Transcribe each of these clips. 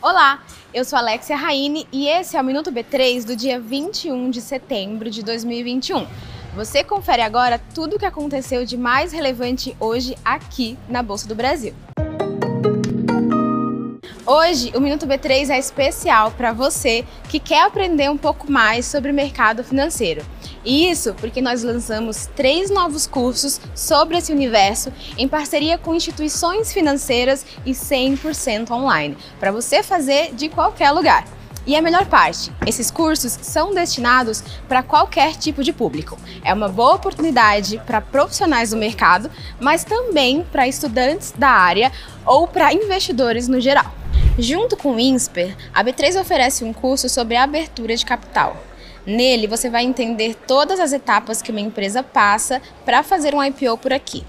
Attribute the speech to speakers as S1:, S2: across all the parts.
S1: Olá, eu sou Alexia Raine e esse é o Minuto B3 do dia 21 de setembro de 2021. Você confere agora tudo o que aconteceu de mais relevante hoje aqui na Bolsa do Brasil. Hoje, o Minuto B3 é especial para você que quer aprender um pouco mais sobre o mercado financeiro. E isso porque nós lançamos três novos cursos sobre esse universo em parceria com instituições financeiras e 100% online, para você fazer de qualquer lugar. E a melhor parte, esses cursos são destinados para qualquer tipo de público. É uma boa oportunidade para profissionais do mercado, mas também para estudantes da área ou para investidores no geral. Junto com o INSPER, a B3 oferece um curso sobre abertura de capital. Nele, você vai entender todas as etapas que uma empresa passa para fazer um IPO por aqui.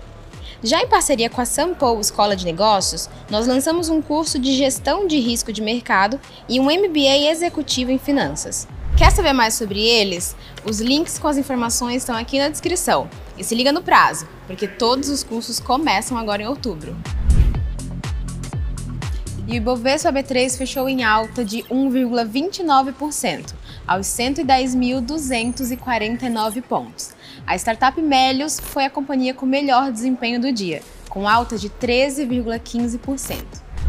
S1: Já em parceria com a Sampo Escola de Negócios, nós lançamos um curso de gestão de risco de mercado e um MBA executivo em finanças. Quer saber mais sobre eles? Os links com as informações estão aqui na descrição. E se liga no prazo, porque todos os cursos começam agora em outubro. E o Ibovespa B3 fechou em alta de 1,29%, aos 110.249 pontos. A startup Melios foi a companhia com melhor desempenho do dia, com alta de 13,15%.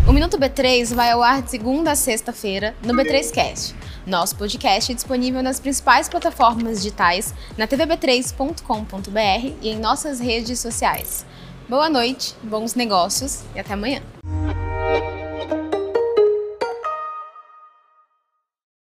S1: O Minuto B3 vai ao ar de segunda a sexta-feira no B3Cast. Nosso podcast é disponível nas principais plataformas digitais, na tvb3.com.br e em nossas redes sociais. Boa noite, bons negócios e até amanhã.